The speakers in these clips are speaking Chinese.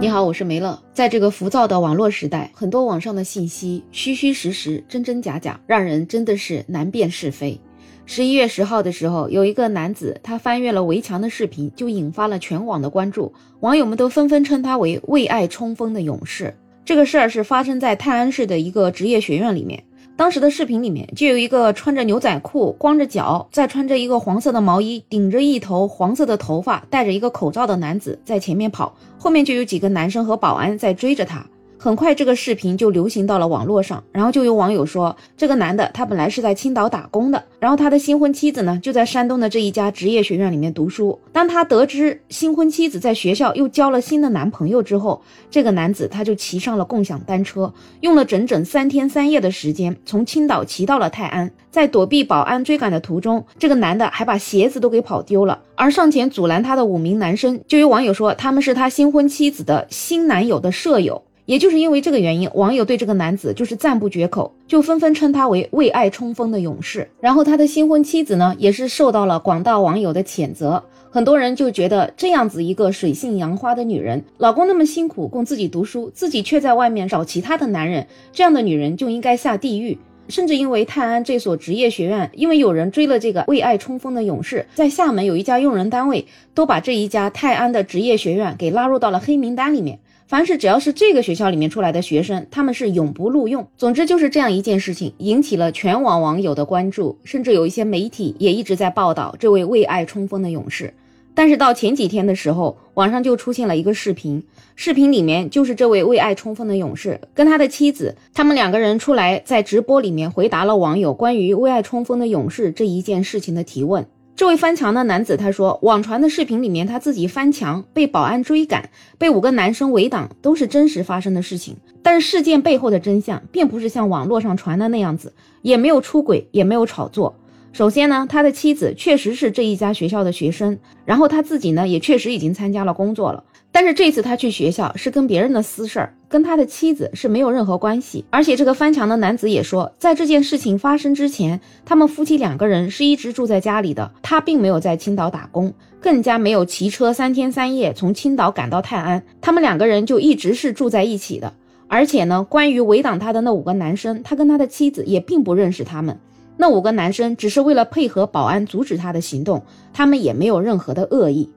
你好，我是梅乐。在这个浮躁的网络时代，很多网上的信息虚虚实实、真真假假，让人真的是难辨是非。十一月十号的时候，有一个男子他翻越了围墙的视频，就引发了全网的关注，网友们都纷纷称他为为爱冲锋的勇士。这个事儿是发生在泰安市的一个职业学院里面。当时的视频里面就有一个穿着牛仔裤、光着脚，再穿着一个黄色的毛衣，顶着一头黄色的头发，戴着一个口罩的男子在前面跑，后面就有几个男生和保安在追着他。很快，这个视频就流行到了网络上，然后就有网友说，这个男的他本来是在青岛打工的，然后他的新婚妻子呢就在山东的这一家职业学院里面读书。当他得知新婚妻子在学校又交了新的男朋友之后，这个男子他就骑上了共享单车，用了整整三天三夜的时间，从青岛骑到了泰安。在躲避保安追赶的途中，这个男的还把鞋子都给跑丢了。而上前阻拦他的五名男生，就有网友说他们是他新婚妻子的新男友的舍友。也就是因为这个原因，网友对这个男子就是赞不绝口，就纷纷称他为为爱冲锋的勇士。然后他的新婚妻子呢，也是受到了广大网友的谴责。很多人就觉得这样子一个水性杨花的女人，老公那么辛苦供自己读书，自己却在外面找其他的男人，这样的女人就应该下地狱。甚至因为泰安这所职业学院，因为有人追了这个为爱冲锋的勇士，在厦门有一家用人单位都把这一家泰安的职业学院给拉入到了黑名单里面。凡是只要是这个学校里面出来的学生，他们是永不录用。总之就是这样一件事情，引起了全网网友的关注，甚至有一些媒体也一直在报道这位为爱冲锋的勇士。但是到前几天的时候，网上就出现了一个视频，视频里面就是这位为爱冲锋的勇士跟他的妻子，他们两个人出来在直播里面回答了网友关于为爱冲锋的勇士这一件事情的提问。这位翻墙的男子他说，网传的视频里面他自己翻墙被保安追赶，被五个男生围挡，都是真实发生的事情。但是事件背后的真相并不是像网络上传的那样子，也没有出轨，也没有炒作。首先呢，他的妻子确实是这一家学校的学生，然后他自己呢也确实已经参加了工作了。但是这次他去学校是跟别人的私事儿，跟他的妻子是没有任何关系。而且这个翻墙的男子也说，在这件事情发生之前，他们夫妻两个人是一直住在家里的，他并没有在青岛打工，更加没有骑车三天三夜从青岛赶到泰安，他们两个人就一直是住在一起的。而且呢，关于围挡他的那五个男生，他跟他的妻子也并不认识他们，那五个男生只是为了配合保安阻止他的行动，他们也没有任何的恶意。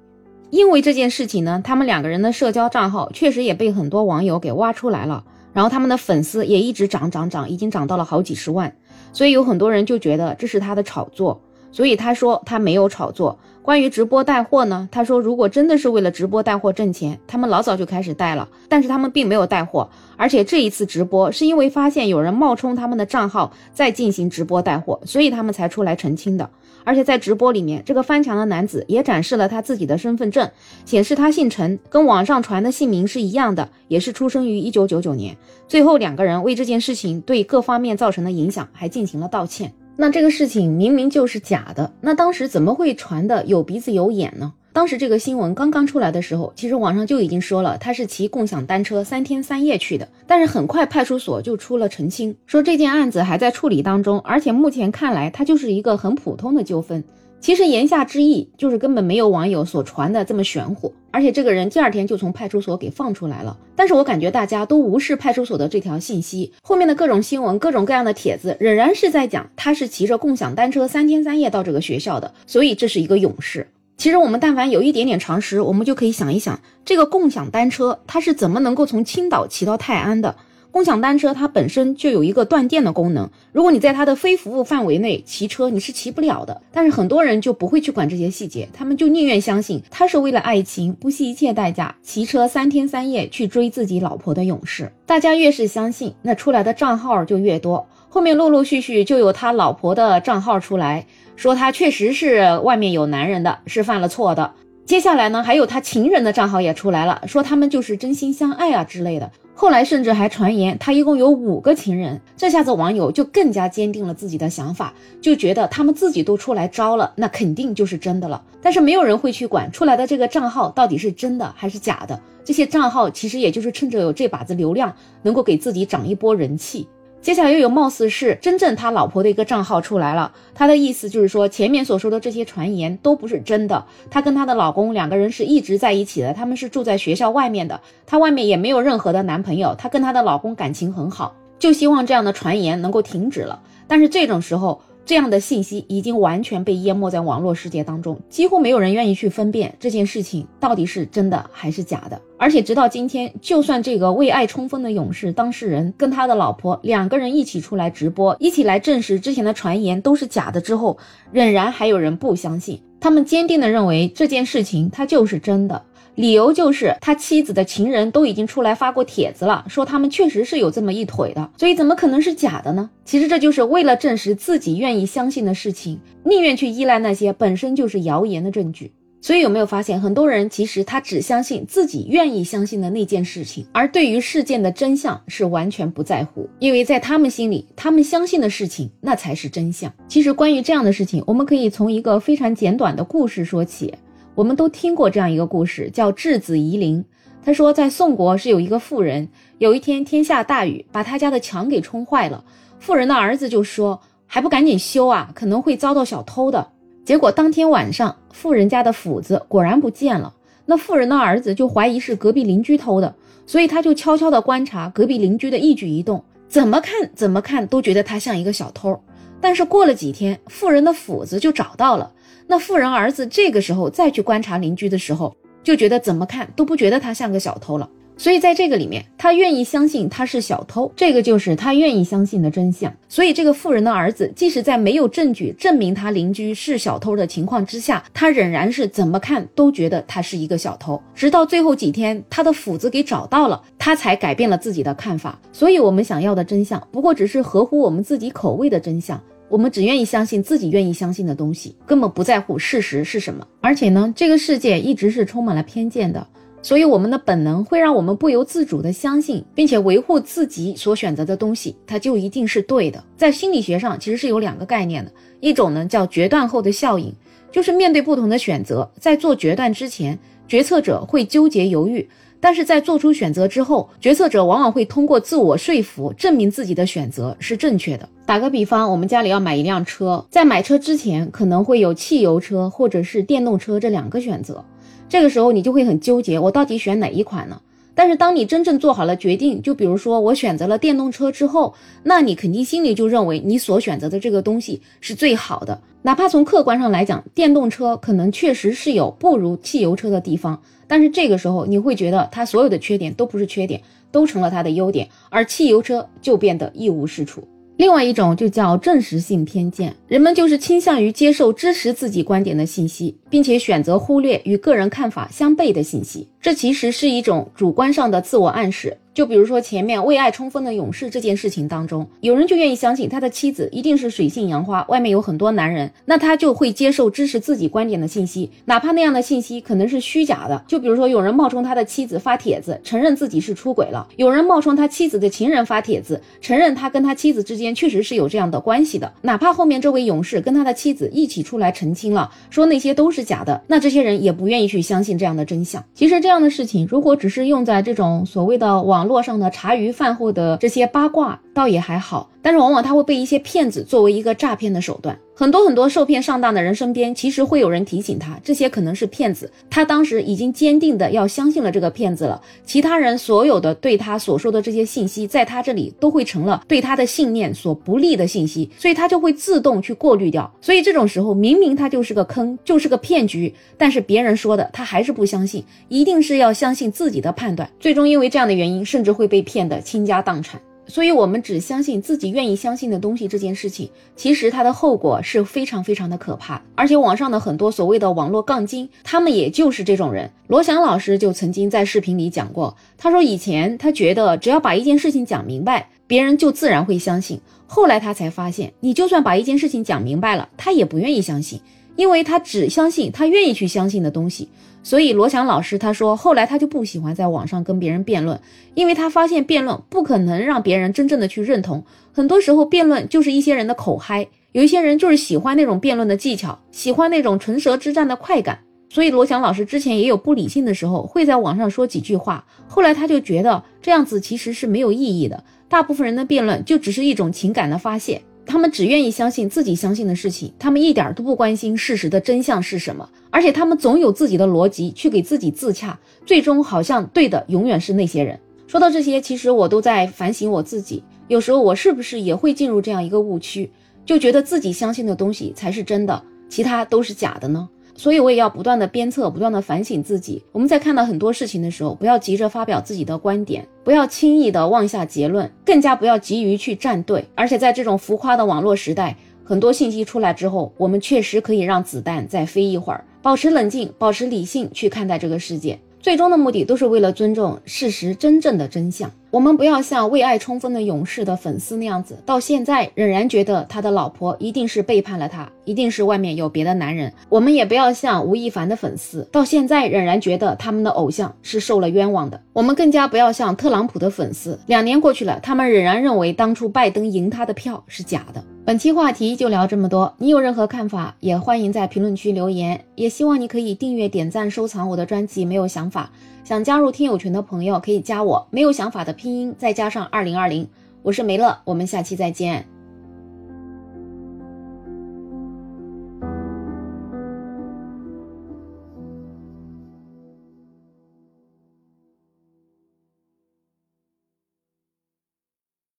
因为这件事情呢，他们两个人的社交账号确实也被很多网友给挖出来了，然后他们的粉丝也一直涨涨涨，已经涨到了好几十万，所以有很多人就觉得这是他的炒作，所以他说他没有炒作。关于直播带货呢？他说，如果真的是为了直播带货挣钱，他们老早就开始带了。但是他们并没有带货，而且这一次直播是因为发现有人冒充他们的账号在进行直播带货，所以他们才出来澄清的。而且在直播里面，这个翻墙的男子也展示了他自己的身份证，显示他姓陈，跟网上传的姓名是一样的，也是出生于一九九九年。最后两个人为这件事情对各方面造成的影响还进行了道歉。那这个事情明明就是假的，那当时怎么会传的有鼻子有眼呢？当时这个新闻刚刚出来的时候，其实网上就已经说了他是骑共享单车三天三夜去的，但是很快派出所就出了澄清，说这件案子还在处理当中，而且目前看来他就是一个很普通的纠纷。其实言下之意就是根本没有网友所传的这么玄乎，而且这个人第二天就从派出所给放出来了。但是我感觉大家都无视派出所的这条信息，后面的各种新闻、各种各样的帖子仍然是在讲他是骑着共享单车三天三夜到这个学校的，所以这是一个勇士。其实我们但凡有一点点常识，我们就可以想一想，这个共享单车它是怎么能够从青岛骑到泰安的？共享单车它本身就有一个断电的功能，如果你在它的非服务范围内骑车，你是骑不了的。但是很多人就不会去管这些细节，他们就宁愿相信他是为了爱情不惜一切代价骑车三天三夜去追自己老婆的勇士。大家越是相信，那出来的账号就越多，后面陆陆续续就有他老婆的账号出来说他确实是外面有男人的，是犯了错的。接下来呢，还有他情人的账号也出来了，说他们就是真心相爱啊之类的。后来甚至还传言他一共有五个情人，这下子网友就更加坚定了自己的想法，就觉得他们自己都出来招了，那肯定就是真的了。但是没有人会去管出来的这个账号到底是真的还是假的，这些账号其实也就是趁着有这把子流量，能够给自己涨一波人气。接下来又有貌似是真正他老婆的一个账号出来了，他的意思就是说前面所说的这些传言都不是真的。他跟他的老公两个人是一直在一起的，他们是住在学校外面的，他外面也没有任何的男朋友，他跟他的老公感情很好，就希望这样的传言能够停止了。但是这种时候。这样的信息已经完全被淹没在网络世界当中，几乎没有人愿意去分辨这件事情到底是真的还是假的。而且直到今天，就算这个为爱冲锋的勇士当事人跟他的老婆两个人一起出来直播，一起来证实之前的传言都是假的之后，仍然还有人不相信。他们坚定地认为这件事情它就是真的。理由就是他妻子的情人都已经出来发过帖子了，说他们确实是有这么一腿的，所以怎么可能是假的呢？其实这就是为了证实自己愿意相信的事情，宁愿去依赖那些本身就是谣言的证据。所以有没有发现，很多人其实他只相信自己愿意相信的那件事情，而对于事件的真相是完全不在乎，因为在他们心里，他们相信的事情那才是真相。其实关于这样的事情，我们可以从一个非常简短的故事说起。我们都听过这样一个故事，叫质子夷陵。他说，在宋国是有一个妇人，有一天天下大雨，把他家的墙给冲坏了。妇人的儿子就说：“还不赶紧修啊，可能会遭到小偷的。”结果当天晚上，妇人家的斧子果然不见了。那妇人的儿子就怀疑是隔壁邻居偷的，所以他就悄悄地观察隔壁邻居的一举一动，怎么看怎么看都觉得他像一个小偷。但是过了几天，妇人的斧子就找到了。那富人儿子这个时候再去观察邻居的时候，就觉得怎么看都不觉得他像个小偷了。所以在这个里面，他愿意相信他是小偷，这个就是他愿意相信的真相。所以这个富人的儿子，即使在没有证据证明他邻居是小偷的情况之下，他仍然是怎么看都觉得他是一个小偷。直到最后几天，他的斧子给找到了，他才改变了自己的看法。所以，我们想要的真相，不过只是合乎我们自己口味的真相。我们只愿意相信自己愿意相信的东西，根本不在乎事实是什么。而且呢，这个世界一直是充满了偏见的，所以我们的本能会让我们不由自主的相信，并且维护自己所选择的东西，它就一定是对的。在心理学上，其实是有两个概念的，一种呢叫决断后的效应，就是面对不同的选择，在做决断之前，决策者会纠结犹豫。但是在做出选择之后，决策者往往会通过自我说服证明自己的选择是正确的。打个比方，我们家里要买一辆车，在买车之前可能会有汽油车或者是电动车这两个选择，这个时候你就会很纠结，我到底选哪一款呢？但是当你真正做好了决定，就比如说我选择了电动车之后，那你肯定心里就认为你所选择的这个东西是最好的，哪怕从客观上来讲，电动车可能确实是有不如汽油车的地方。但是这个时候，你会觉得它所有的缺点都不是缺点，都成了它的优点，而汽油车就变得一无是处。另外一种就叫证实性偏见，人们就是倾向于接受支持自己观点的信息，并且选择忽略与个人看法相悖的信息。这其实是一种主观上的自我暗示。就比如说前面为爱冲锋的勇士这件事情当中，有人就愿意相信他的妻子一定是水性杨花，外面有很多男人，那他就会接受支持自己观点的信息，哪怕那样的信息可能是虚假的。就比如说有人冒充他的妻子发帖子，承认自己是出轨了；有人冒充他妻子的情人发帖子，承认他跟他妻子之间确实是有这样的关系的。哪怕后面这位勇士跟他的妻子一起出来澄清了，说那些都是假的，那这些人也不愿意去相信这样的真相。其实这样的事情，如果只是用在这种所谓的网。网络上的茶余饭后的这些八卦倒也还好，但是往往他会被一些骗子作为一个诈骗的手段。很多很多受骗上当的人身边，其实会有人提醒他，这些可能是骗子。他当时已经坚定的要相信了这个骗子了，其他人所有的对他所说的这些信息，在他这里都会成了对他的信念所不利的信息，所以他就会自动去过滤掉。所以这种时候，明明他就是个坑，就是个骗局，但是别人说的他还是不相信，一定是要相信自己的判断。最终因为这样的原因，甚至会被骗得倾家荡产。所以，我们只相信自己愿意相信的东西，这件事情其实它的后果是非常非常的可怕。而且，网上的很多所谓的网络杠精，他们也就是这种人。罗翔老师就曾经在视频里讲过，他说以前他觉得只要把一件事情讲明白，别人就自然会相信。后来他才发现，你就算把一件事情讲明白了，他也不愿意相信。因为他只相信他愿意去相信的东西，所以罗翔老师他说，后来他就不喜欢在网上跟别人辩论，因为他发现辩论不可能让别人真正的去认同，很多时候辩论就是一些人的口嗨，有一些人就是喜欢那种辩论的技巧，喜欢那种唇舌之战的快感，所以罗翔老师之前也有不理性的时候，会在网上说几句话，后来他就觉得这样子其实是没有意义的。大部分人的辩论就只是一种情感的发泄，他们只愿意相信自己相信的事情，他们一点都不关心事实的真相是什么，而且他们总有自己的逻辑去给自己自洽，最终好像对的永远是那些人。说到这些，其实我都在反省我自己，有时候我是不是也会进入这样一个误区，就觉得自己相信的东西才是真的，其他都是假的呢？所以我也要不断的鞭策，不断的反省自己。我们在看到很多事情的时候，不要急着发表自己的观点，不要轻易的妄下结论，更加不要急于去站队。而且在这种浮夸的网络时代，很多信息出来之后，我们确实可以让子弹再飞一会儿，保持冷静，保持理性去看待这个世界。最终的目的都是为了尊重事实真正的真相。我们不要像为爱冲锋的勇士的粉丝那样子，到现在仍然觉得他的老婆一定是背叛了他，一定是外面有别的男人。我们也不要像吴亦凡的粉丝，到现在仍然觉得他们的偶像是受了冤枉的。我们更加不要像特朗普的粉丝，两年过去了，他们仍然认为当初拜登赢他的票是假的。本期话题就聊这么多，你有任何看法也欢迎在评论区留言，也希望你可以订阅、点赞、收藏我的专辑。没有想法，想加入听友群的朋友可以加我，没有想法的拼音再加上二零二零，我是梅乐，我们下期再见。